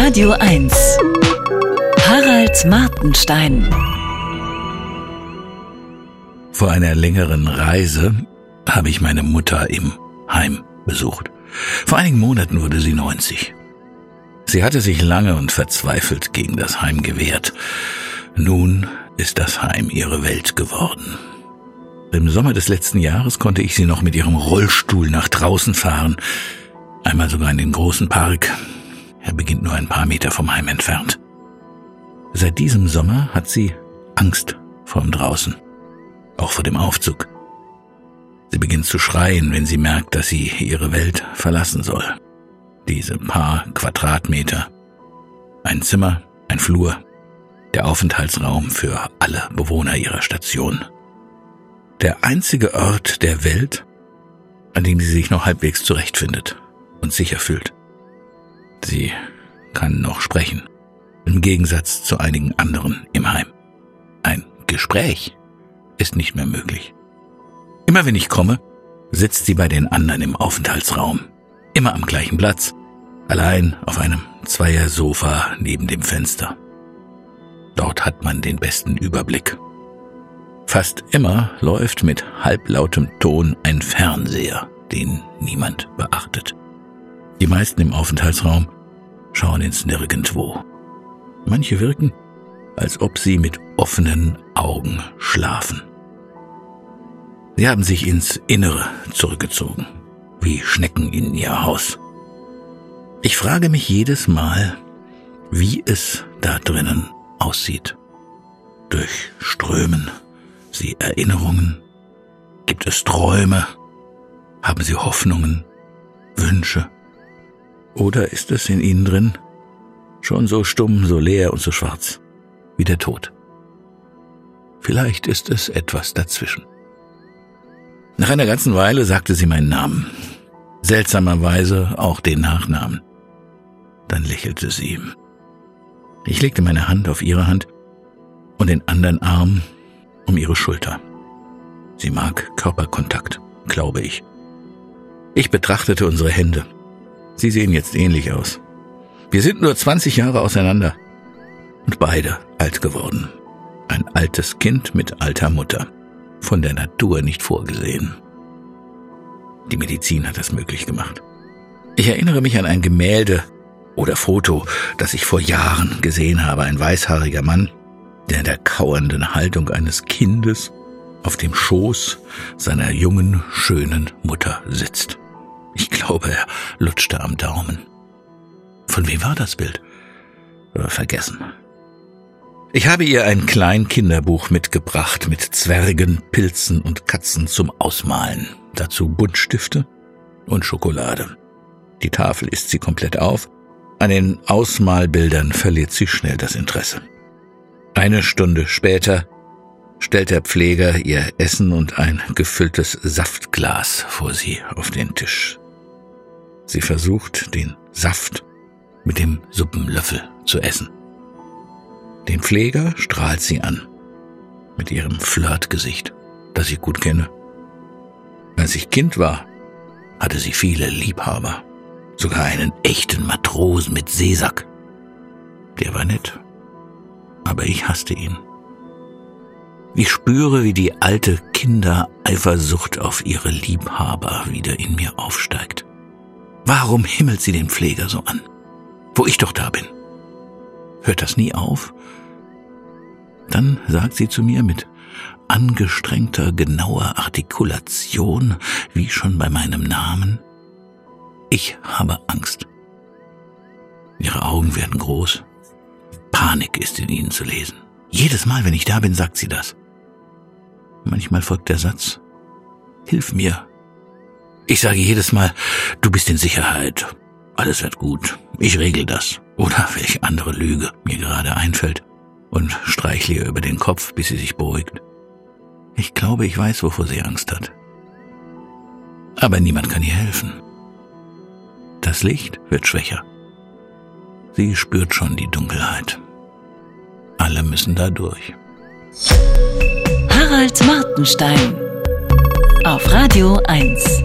Radio 1 Harald Martenstein Vor einer längeren Reise habe ich meine Mutter im Heim besucht. Vor einigen Monaten wurde sie 90. Sie hatte sich lange und verzweifelt gegen das Heim gewehrt. Nun ist das Heim ihre Welt geworden. Im Sommer des letzten Jahres konnte ich sie noch mit ihrem Rollstuhl nach draußen fahren, einmal sogar in den großen Park. Er beginnt nur ein paar Meter vom Heim entfernt. Seit diesem Sommer hat sie Angst vorm Draußen auch vor dem Aufzug. Sie beginnt zu schreien, wenn sie merkt, dass sie ihre Welt verlassen soll. Diese paar Quadratmeter. Ein Zimmer, ein Flur, der Aufenthaltsraum für alle Bewohner ihrer Station. Der einzige Ort der Welt, an dem sie sich noch halbwegs zurechtfindet und sicher fühlt. Sie kann noch sprechen, im Gegensatz zu einigen anderen im Heim. Ein Gespräch ist nicht mehr möglich. Immer wenn ich komme, sitzt sie bei den anderen im Aufenthaltsraum. Immer am gleichen Platz, allein auf einem Zweiersofa neben dem Fenster. Dort hat man den besten Überblick. Fast immer läuft mit halblautem Ton ein Fernseher, den niemand beachtet. Die meisten im Aufenthaltsraum schauen ins Nirgendwo. Manche wirken, als ob sie mit offenen Augen schlafen. Sie haben sich ins Innere zurückgezogen, wie Schnecken in ihr Haus. Ich frage mich jedes Mal, wie es da drinnen aussieht. Durchströmen Sie Erinnerungen? Gibt es Träume? Haben Sie Hoffnungen, Wünsche? Oder ist es in Ihnen drin schon so stumm, so leer und so schwarz wie der Tod? Vielleicht ist es etwas dazwischen. Nach einer ganzen Weile sagte sie meinen Namen. Seltsamerweise auch den Nachnamen. Dann lächelte sie. Ich legte meine Hand auf ihre Hand und den anderen Arm um ihre Schulter. Sie mag Körperkontakt, glaube ich. Ich betrachtete unsere Hände. Sie sehen jetzt ähnlich aus. Wir sind nur 20 Jahre auseinander und beide alt geworden. Ein altes Kind mit alter Mutter von der Natur nicht vorgesehen. Die Medizin hat es möglich gemacht. Ich erinnere mich an ein Gemälde oder Foto, das ich vor Jahren gesehen habe. Ein weißhaariger Mann, der in der kauernden Haltung eines Kindes auf dem Schoß seiner jungen, schönen Mutter sitzt. Ich glaube, er lutschte am Daumen. Von wem war das Bild? Vergessen. Ich habe ihr ein klein Kinderbuch mitgebracht mit Zwergen, Pilzen und Katzen zum Ausmalen. Dazu Buntstifte und Schokolade. Die Tafel isst sie komplett auf. An den Ausmalbildern verliert sie schnell das Interesse. Eine Stunde später stellt der Pfleger ihr Essen und ein gefülltes Saftglas vor sie auf den Tisch. Sie versucht, den Saft mit dem Suppenlöffel zu essen. Den Pfleger strahlt sie an, mit ihrem Flirtgesicht, das ich gut kenne. Als ich Kind war, hatte sie viele Liebhaber, sogar einen echten Matrosen mit Seesack. Der war nett, aber ich hasste ihn. Ich spüre, wie die alte Kindereifersucht auf ihre Liebhaber wieder in mir aufsteigt. Warum himmelt sie den Pfleger so an, wo ich doch da bin? Hört das nie auf? Dann sagt sie zu mir mit angestrengter, genauer Artikulation, wie schon bei meinem Namen, ich habe Angst. Ihre Augen werden groß. Panik ist in ihnen zu lesen. Jedes Mal, wenn ich da bin, sagt sie das. Manchmal folgt der Satz, Hilf mir. Ich sage jedes Mal, du bist in Sicherheit. Alles wird gut. Ich regel das. Oder welche andere Lüge mir gerade einfällt und streichle ihr über den Kopf, bis sie sich beruhigt. Ich glaube, ich weiß, wovor sie Angst hat. Aber niemand kann ihr helfen. Das Licht wird schwächer. Sie spürt schon die Dunkelheit. Alle müssen da durch. Harald Martenstein auf Radio 1.